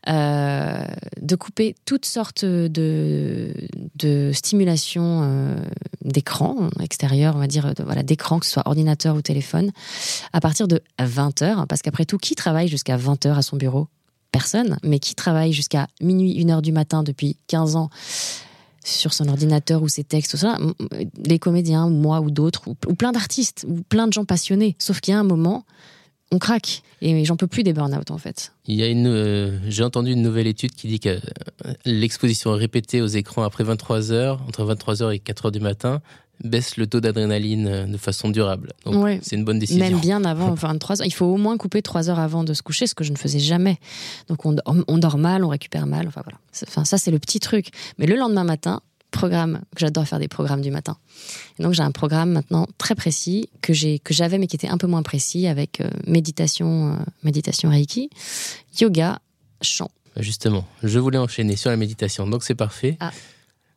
euh, de couper toutes sortes de, de stimulation euh, d'écran extérieur, on va dire, voilà, d'écran, que ce soit ordinateur ou téléphone, à partir de 20h. Parce qu'après tout, qui travaille jusqu'à 20h à son bureau? Personne. Mais qui travaille jusqu'à minuit, 1h du matin depuis 15 ans? Sur son ordinateur ou ses textes, tout ça, les comédiens, moi ou d'autres, ou, plein d'artistes, ou plein de gens passionnés. Sauf qu'il y a un moment on craque. Et j'en peux plus des burn-out en fait. Il y a une, euh, j'ai entendu une nouvelle étude qui dit que euh, l'exposition répétée aux écrans après 23 heures, entre 23 heures et 4 heures du matin, baisse le taux d'adrénaline euh, de façon durable. Donc c'est une bonne décision. Même bien avant 23 heures. Il faut au moins couper 3 heures avant de se coucher, ce que je ne faisais jamais. Donc on, on dort mal, on récupère mal. Enfin voilà. Enfin, ça c'est le petit truc. Mais le lendemain matin, programme, que j'adore faire des programmes du matin. donc j'ai un programme maintenant très précis que j'ai que j'avais mais qui était un peu moins précis avec euh, méditation, euh, méditation Reiki, yoga, chant. Justement, je voulais enchaîner sur la méditation, donc c'est parfait. Ah.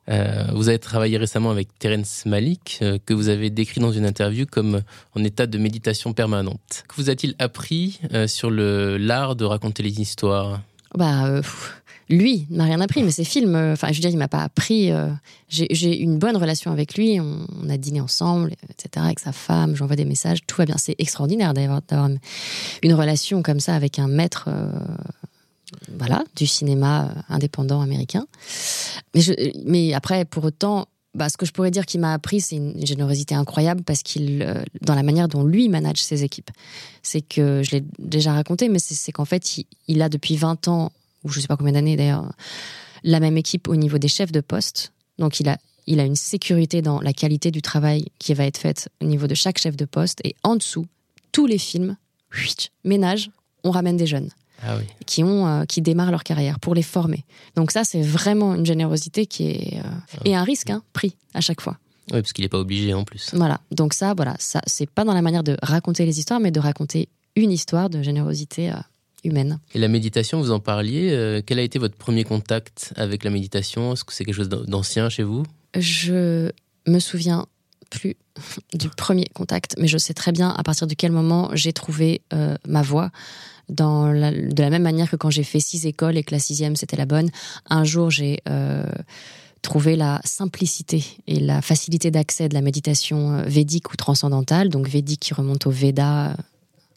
Euh, vous avez travaillé récemment avec Terence Malik, que vous avez décrit dans une interview comme en état de méditation permanente. Que vous a-t-il appris sur le l'art de raconter les histoires? Bah, lui m'a rien appris, mais ses films, euh, enfin, je veux dire, il m'a pas appris. Euh, j'ai une bonne relation avec lui. On, a dîné ensemble, etc. Avec sa femme, j'envoie des messages, tout va bien. C'est extraordinaire d'avoir une relation comme ça avec un maître. Euh, voilà, du cinéma indépendant américain. Mais, après, pour autant, bah, ce que je pourrais dire qu'il m'a appris, c'est une générosité incroyable parce qu'il, dans la manière dont lui manage ses équipes. C'est que, je l'ai déjà raconté, mais c'est qu'en fait, il, a depuis 20 ans ou je sais pas combien d'années d'ailleurs, la même équipe au niveau des chefs de poste. Donc il a, il a une sécurité dans la qualité du travail qui va être faite au niveau de chaque chef de poste. Et en dessous, tous les films, ménage, on ramène des jeunes. Ah qui, ont, euh, qui démarrent leur carrière pour les former. Donc ça, c'est vraiment une générosité qui est... Euh, ah. Et un risque hein, pris à chaque fois. Oui, parce qu'il n'est pas obligé en plus. Voilà. Donc ça, voilà, ça, c'est pas dans la manière de raconter les histoires, mais de raconter une histoire de générosité euh, humaine. Et la méditation, vous en parliez. Quel a été votre premier contact avec la méditation? Est-ce que c'est quelque chose d'ancien chez vous? Je me souviens plus du premier contact, mais je sais très bien à partir de quel moment j'ai trouvé euh, ma voie. De la même manière que quand j'ai fait six écoles et que la sixième c'était la bonne, un jour j'ai euh, trouvé la simplicité et la facilité d'accès de la méditation védique ou transcendantale, donc védique qui remonte au Veda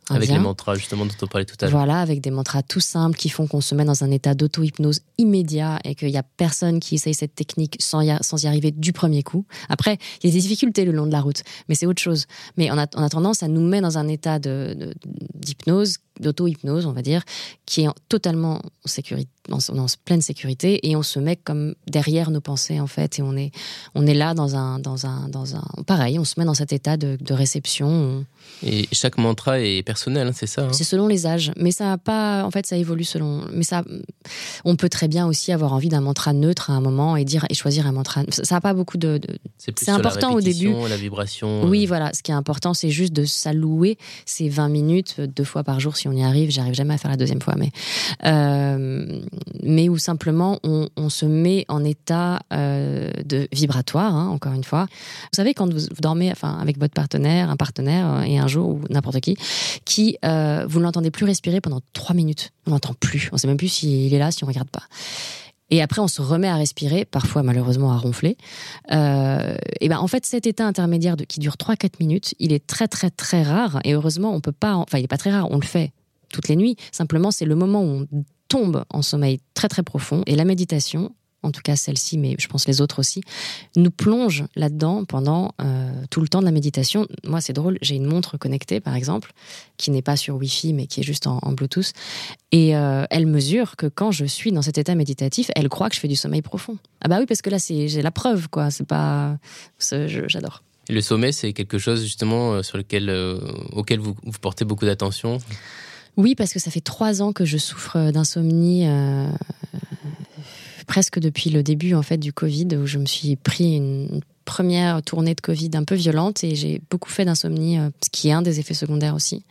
avec les mantras, justement, dont on parlait tout à l'heure. Voilà, avec des mantras tout simples qui font qu'on se met dans un état d'auto-hypnose immédiat et qu'il n'y a personne qui essaye cette technique sans y, sans y arriver du premier coup. Après, il y a des difficultés le long de la route, mais c'est autre chose. Mais en, attendant, ça nous met dans un état d'hypnose, de, d'auto-hypnose, on va dire, qui est totalement en sécurité en, en, pleine sécurité et on se met comme derrière nos pensées en fait et on est on est là dans un dans un dans un pareil on se met dans cet état de, de réception et chaque mantra est personnel hein, c'est ça hein c'est selon les âges. Mais ça a pas en fait ça évolue selon mais ça on peut très bien aussi avoir envie d'un mantra neutre à un moment et dire et choisir un mantra. Ça a pas beaucoup de, c'est important au début. la vibration oui euh. voilà. Ce qui est important c'est juste de s'allouer ces 20 minutes deux fois par jour si on y arrive. J'arrive jamais à faire la deuxième fois mais euh, mais où simplement on, se met en état euh, de vibratoire, hein, encore une fois. Vous savez, quand vous, dormez enfin, avec votre partenaire, un partenaire, euh, et un jour, ou n'importe qui, qui euh, vous l'entendez plus respirer pendant trois minutes. On l'entend plus. On sait même plus s'il est là, si on regarde pas. Et après, on se remet à respirer, parfois malheureusement à ronfler. et ben, en fait, cet état intermédiaire qui dure 3-4 minutes, il est très très très rare. Et heureusement, on peut pas. Enfin, il est pas très rare. On le fait toutes les nuits. Simplement, c'est le moment où on tombe en sommeil très très profond. Et la méditation, en tout cas celle-ci, mais je pense les autres aussi, nous plonge là-dedans pendant euh, tout le temps de la méditation. Moi, c'est drôle, j'ai une montre connectée, par exemple, qui n'est pas sur Wi-Fi, mais qui est juste en, Bluetooth. Et euh, elle mesure que quand je suis dans cet état méditatif, elle croit que je fais du sommeil profond. Ah bah oui, parce que là, j'ai la preuve, quoi. C'est pas... J'adore. Le sommeil, c'est quelque chose justement euh, sur lequel, auquel vous, vous portez beaucoup d'attention? Oui, parce que ça fait trois ans que je souffre d'insomnie, euh, presque depuis le début en fait du Covid, où je me suis pris une première tournée de Covid un peu violente et j'ai beaucoup fait d'insomnie, euh, ce qui est un des effets secondaires aussi.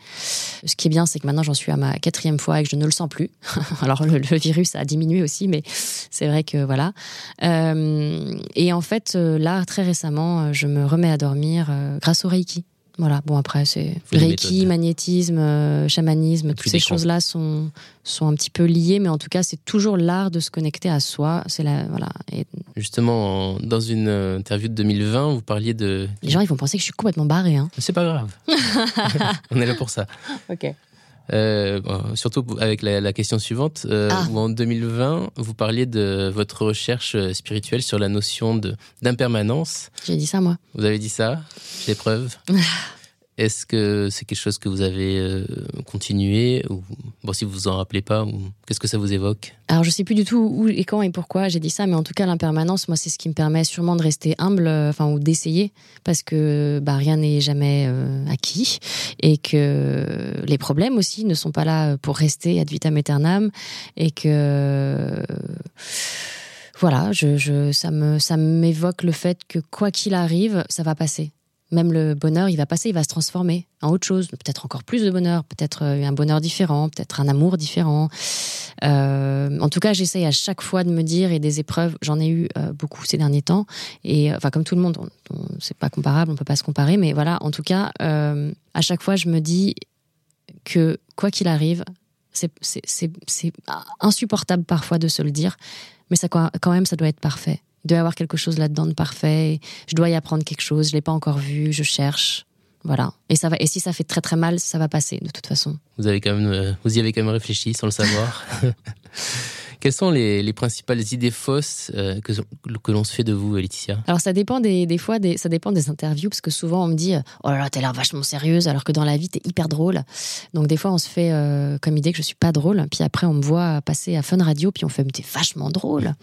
Ce qui est bien, c'est que maintenant j'en suis à ma quatrième fois et que je ne le sens plus. Alors le, virus a diminué aussi, mais c'est vrai que voilà. Euh, et en fait, là, très récemment, je me remets à dormir grâce au Reiki. Voilà, bon après c'est Reiki, magnétisme, euh, chamanisme, toutes ces choses-là sont sont un petit peu liées, mais en tout cas c'est toujours l'art de se connecter à soi. C'est la voilà. Justement, dans une euh, interview de 2020, vous parliez de. Les gens ils vont penser que je suis complètement barré. Hein. C'est pas grave. On est là pour ça. Ok. Euh, surtout avec la, question suivante, euh, ah. où en 2020, vous parliez de votre recherche spirituelle sur la notion d'impermanence. J'ai dit ça, moi. Vous avez dit ça J'ai des preuves. Est-ce que c'est quelque chose que vous avez euh, continué ou bon si vous vous en rappelez pas qu'est-ce que ça vous évoque? Alors je sais plus du tout où et quand et pourquoi j'ai dit ça, mais en tout cas l'impermanence, moi c'est ce qui me permet sûrement de rester humble, euh, enfin ou d'essayer, parce que bah, rien n'est jamais euh, acquis et que les problèmes aussi ne sont pas là pour rester ad vitam aeternam et que voilà, je, je, ça me ça m'évoque le fait que quoi qu'il arrive, ça va passer même le bonheur, il va passer, il va se transformer en autre chose, peut-être encore plus de bonheur, peut-être euh, un bonheur différent, peut-être un amour différent. Euh, en tout cas, j'essaye à chaque fois de me dire, et des épreuves, j'en ai eu euh, beaucoup ces derniers temps, et enfin comme tout le monde, c'est pas comparable, on peut pas se comparer, mais voilà, en tout cas, à chaque fois, je me dis que quoi qu'il arrive, c'est insupportable parfois de se le dire, mais ça quand même, ça doit être parfait. Il doit y avoir quelque chose là-dedans de parfait. Je dois y apprendre quelque chose. Je l'ai pas encore vu. Je cherche. Voilà. Et ça va. Et si ça fait très très mal, ça va passer de toute façon. Vous avez quand même, euh, vous y avez quand même réfléchi sans le savoir. Quelles sont les, principales idées fausses euh, que, que l'on se fait de vous, Laetitia? Alors ça dépend des, des fois, des, ça dépend des interviews, parce que souvent on me dit Oh là là, t'as l'air vachement sérieuse, alors que dans la vie t'es hyper drôle. Donc des fois on se fait euh, comme idée que je suis pas drôle, puis après on me voit passer à Fun Radio, puis on fait T'es vachement drôle.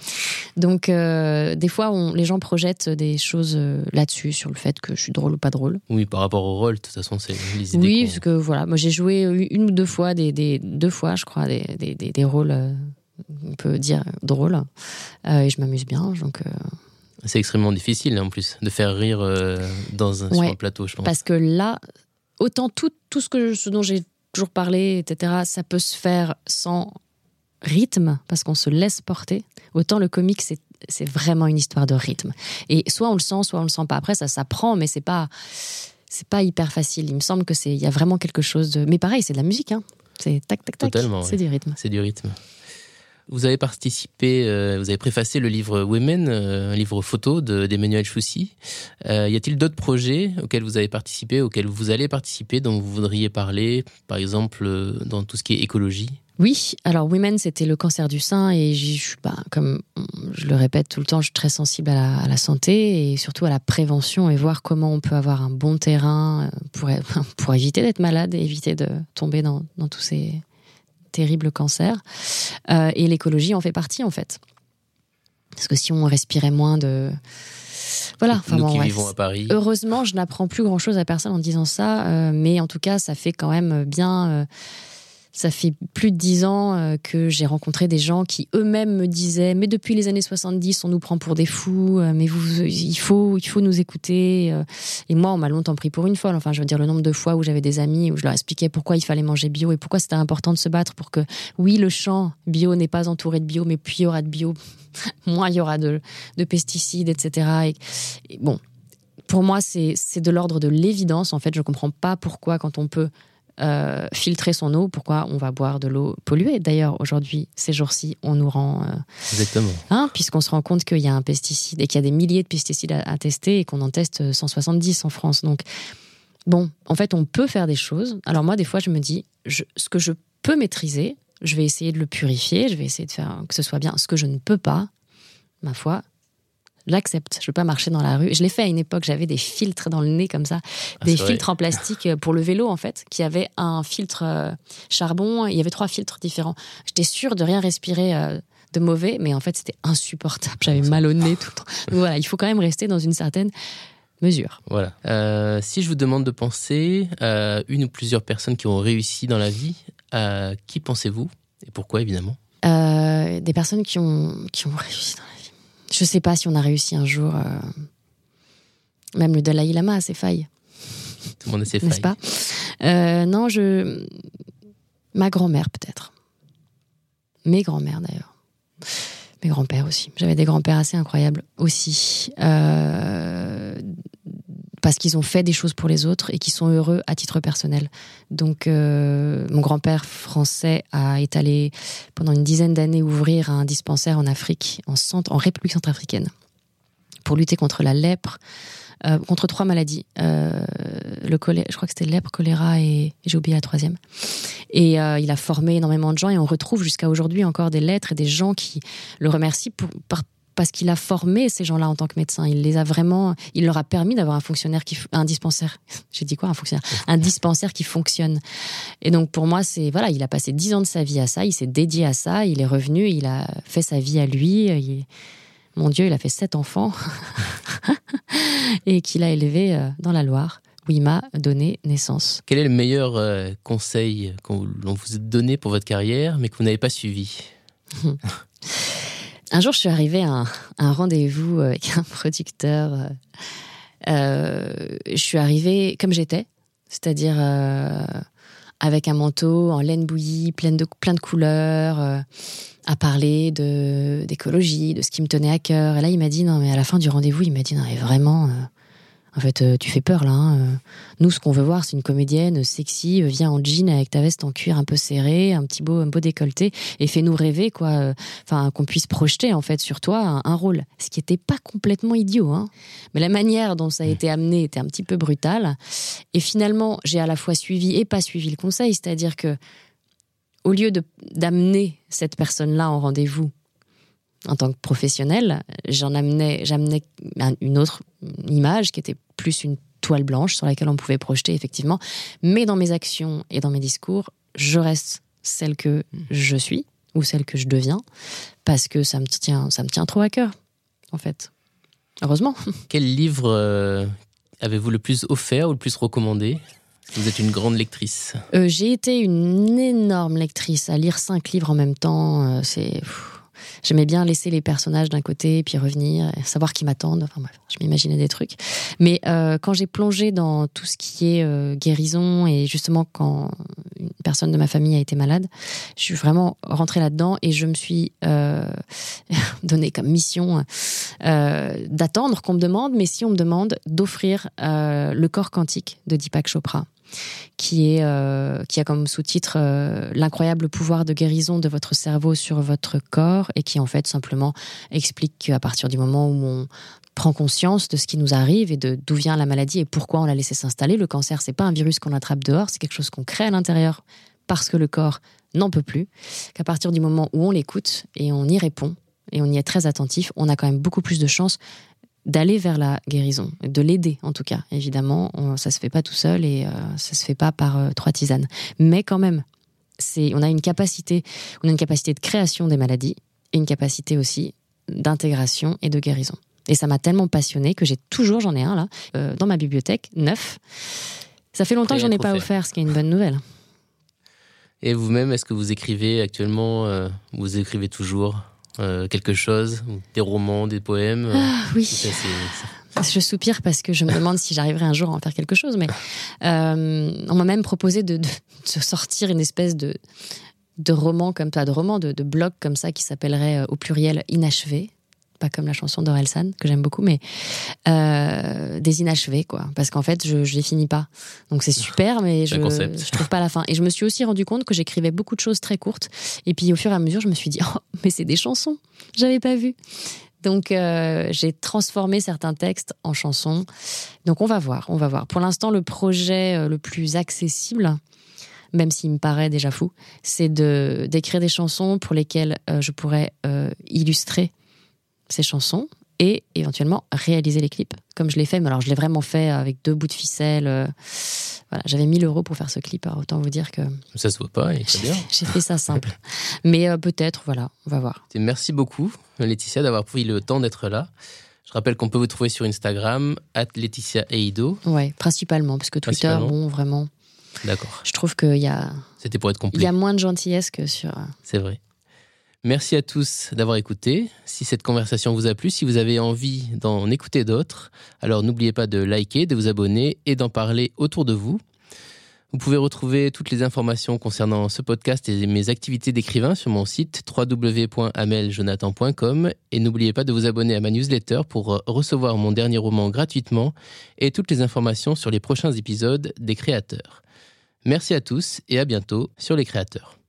Donc euh, des fois on, les gens projettent des choses là-dessus, sur le fait que je suis drôle ou pas drôle. Oui, par rapport au rôle, de toute façon, c'est les idées. Oui, parce que voilà, moi j'ai joué une ou deux fois, des, des deux fois, je crois, des, des, des rôles on peut dire drôle. Euh, et je m'amuse bien. Donc. Euh, c'est extrêmement difficile en plus de faire rire euh, dans un, sur un plateau, je pense. Parce que là, autant tout, tout ce, que, ce dont j'ai toujours parlé, etc., ça peut se faire sans rythme, parce qu'on se laisse porter. Autant le comique, c'est c'est vraiment une histoire de rythme. Et soit on le sent, soit on le sent pas. Après, ça s'apprend, mais c'est pas c'est pas hyper facile. Il me semble que c'est il y a vraiment quelque chose de. Mais pareil, c'est de la musique. Hein. C'est tac tac tac. C'est du rythme. C'est du rythme. Vous avez participé, euh, vous avez préfacé le livre Women, euh, un livre photo d'Emmanuel Choussy. Euh, y a-t-il d'autres projets auxquels vous avez participé, auxquels vous allez participer, dont vous voudriez parler, par exemple dans tout ce qui est écologie? Oui, alors Women, c'était le cancer du sein et je, bah, comme je le répète tout le temps, je suis très sensible à la, santé et surtout à la prévention et voir comment on peut avoir un bon terrain pour, éviter d'être malade et éviter de tomber dans tous ces, terrible cancer. Euh, et l'écologie en fait partie, en fait. Parce que si on respirait moins de. Voilà. Enfin, Nous qui vivons à Paris. Heureusement, je n'apprends plus grand chose à personne en disant ça, euh, mais en tout cas, ça fait quand même bien. Euh, ça fait plus de dix ans euh, que j'ai rencontré des gens qui eux-mêmes me disaient mais depuis les années 70 on nous prend pour des fous euh, mais vous il faut il faut nous écouter euh. et moi on m'a longtemps pris pour une folle. Enfin je veux dire le nombre de fois où j'avais des amis où je leur expliquais pourquoi il fallait manger bio et pourquoi c'était important de se battre pour que oui le champ bio n'est pas entouré de bio mais plus il y aura de bio moins il y aura de, de pesticides etc et, bon pour moi c'est de l'ordre de l'évidence. En fait je comprends pas pourquoi quand on peut euh, filtrer son eau, pourquoi on va boire de l'eau polluée D'ailleurs, aujourd'hui, ces jours-ci, on nous rend. Euh, Exactement. Hein, Puisqu'on se rend compte qu'il y a un pesticide et qu'il y a des milliers de pesticides à, tester et qu'on en teste 170 en France. Donc, bon, en fait, on peut faire des choses. Alors, moi, des fois, je me dis, ce que je peux maîtriser, je vais essayer de le purifier, je vais essayer de faire que ce soit bien. Ce que je ne peux pas, ma foi, J'accepte. Je veux pas marcher dans la rue. Je l'ai fait à une époque. J'avais des filtres dans le nez comme ça, ah, des filtres en plastique euh, pour le vélo en fait, qui avaient un filtre euh, charbon. Il y avait trois filtres différents. J'étais sûre de rien respirer euh, de mauvais, mais en fait c'était insupportable. J'avais mal au nez tout le temps. voilà, il faut quand même rester dans une certaine mesure. Voilà. si je vous demande de penser à une ou plusieurs personnes qui ont réussi dans la vie, qui pensez-vous et pourquoi évidemment? Des personnes qui ont qui ont réussi dans la vie je sais pas si on a réussi un jour. Euh, même le Dalai Lama a ses failles. Tout le monde a ses failles. N'est-ce pas? Euh, Non, je. Ma grand-mère, peut-être. Mes grands-mères, d'ailleurs. Mes grands-pères aussi. J'avais des grands-pères assez incroyables aussi. Euh, parce qu'ils ont fait des choses pour les autres et qui sont heureux à titre personnel. Donc, euh, mon grand-père français a étalé pendant une dizaine d'années ouvrir un dispensaire en Afrique, en, centre, en République centrafricaine, pour lutter contre la lèpre, euh, contre trois maladies. Euh, le je crois que c'était lèpre, choléra et, j'ai oublié la troisième. Et il a formé énormément de gens et on retrouve jusqu'à aujourd'hui encore des lettres et des gens qui le remercient pour, par, parce qu'il a formé ces gens-là en tant que médecin. Il les a vraiment, il leur a permis d'avoir un fonctionnaire qui, un dispensaire. J'ai dit quoi, un fonctionnaire, un dispensaire qui fonctionne. Et donc pour moi, c'est voilà, il a passé dix ans de sa vie à ça, il s'est dédié à ça, il est revenu, il a fait sa vie à lui. mon Dieu, il a fait sept enfants et qu'il a élevé euh, dans la Loire où il m'a donné naissance. Quel est le meilleur euh, conseil qu'on vous a donné pour votre carrière, mais que vous n'avez pas suivi? Un jour, je suis arrivée à un, rendez-vous avec un producteur. Euh, euh, je suis arrivée comme j'étais, c'est-à-dire euh, avec un manteau en laine bouillie, plein de, plein de couleurs, à parler de d'écologie, de ce qui me tenait à cœur. Et là, il m'a dit non, mais à la fin du rendez-vous, il m'a dit non, mais vraiment, en fait, euh, tu fais peur là. Hein, euh. Nous, ce qu'on veut voir, c'est une comédienne sexy, euh, viens en jean avec ta veste en cuir un peu serrée, un petit beau, un beau décolleté, et fais-nous rêver, quoi. Enfin, qu'on puisse projeter en fait sur toi un, rôle. Ce qui n'était pas complètement idiot, hein. Mais la manière dont ça a été amené était un petit peu brutale. Et finalement, j'ai à la fois suivi et pas suivi le conseil, c'est-à-dire que au lieu d'amener cette personne-là en rendez-vous en tant que professionnel, j'en amenais, j'amenais une autre image qui était plus une toile blanche sur laquelle on pouvait projeter effectivement. Mais dans mes actions et dans mes discours, je reste celle que je suis ou celle que je deviens parce que ça me tient, ça me tient trop à cœur, en fait. Heureusement. Quel livre euh, avez-vous le plus offert ou le plus recommandé? Vous êtes une grande lectrice. Euh, j'ai été une énorme lectrice à lire cinq livres en même temps. Euh, c'est J'aimais bien laisser les personnages d'un côté, puis revenir, savoir qui m'attendent. Enfin je m'imaginais des trucs. Mais euh, quand j'ai plongé dans tout ce qui est euh, guérison et justement quand une personne de ma famille a été malade, je suis vraiment rentrée là-dedans et je me suis euh, donné comme mission d'attendre qu'on me demande, mais si on me demande d'offrir le corps quantique de Deepak Chopra qui, est, euh, qui a comme sous-titre euh, L'incroyable pouvoir de guérison de votre cerveau sur votre corps et qui en fait simplement explique qu'à partir du moment où on prend conscience de ce qui nous arrive et de d'où vient la maladie et pourquoi on l'a laissé s'installer, le cancer c'est pas un virus qu'on attrape dehors, c'est quelque chose qu'on crée à l'intérieur parce que le corps n'en peut plus, qu'à partir du moment où on l'écoute et on y répond et on y est très attentif, on a quand même beaucoup plus de chances d'aller vers la guérison, de l'aider en tout cas. Évidemment, on, ça se fait pas tout seul et ça euh, ça se fait pas par euh, trois tisanes. Mais quand même, c'est, on a une capacité, on a une capacité de création des maladies et une capacité aussi d'intégration et de guérison. Et ça m'a tellement passionné que j'ai toujours, j'en ai un là, euh, dans ma bibliothèque, neuf. Ça fait longtemps que j'en ai pas offert, ce qui est une bonne nouvelle. Et vous-même, est-ce que vous écrivez actuellement Vous écrivez toujours? Euh, quelque chose, des romans, des poèmes euh, ah, Oui. Je soupire parce que je me demande si j'arriverai un jour à en faire quelque chose, mais euh, on m'a même proposé de, sortir une espèce de, de roman comme ça, de roman, de, de blog comme ça qui s'appellerait au pluriel inachevé pas comme la chanson d'Orelsan, que j'aime beaucoup, mais euh, des inachevés, quoi. Parce qu'en fait, je, je les finis pas. Donc c'est super, mais je, je trouve pas la fin. Et je me suis aussi rendu compte que j'écrivais beaucoup de choses très courtes. Et puis au fur et à mesure, je me suis dit, oh, mais c'est des chansons. J'avais pas vu. Donc euh, j'ai transformé certains textes en chansons. Donc on va voir, on va voir. Pour l'instant, le projet euh, le plus accessible, même s'il me paraît déjà fou, c'est de d'écrire des chansons pour lesquelles je pourrais illustrer ces chansons et éventuellement réaliser les clips comme je l'ai fait. Mais alors je l'ai vraiment fait avec deux bouts de ficelle. Euh, voilà, j'avais 1000 euros pour faire ce clip. Alors autant vous dire que ça se voit pas. Et bien. J'ai fait ça simple, mais euh, peut-être. Voilà, on va voir. Merci beaucoup, Laetitia, d'avoir pris le temps d'être là. Je rappelle qu'on peut vous trouver sur Instagram, at Laetitia Eido. Ouais, principalement, parce que Twitter, bon, vraiment. D'accord. Je trouve qu'il y a. C'était pour être complet. Il y a moins de gentillesse que sur. Euh, C'est vrai. Merci à tous d'avoir écouté. Si cette conversation vous a plu, si vous avez envie d'en écouter d'autres, alors n'oubliez pas de liker, de vous abonner et d'en parler autour de vous. Vous pouvez retrouver toutes les informations concernant ce podcast et mes activités d'écrivain sur mon site www.ameljonathan.com et n'oubliez pas de vous abonner à ma newsletter pour recevoir mon dernier roman gratuitement et toutes les informations sur les prochains épisodes des créateurs. Merci à tous et à bientôt sur les créateurs.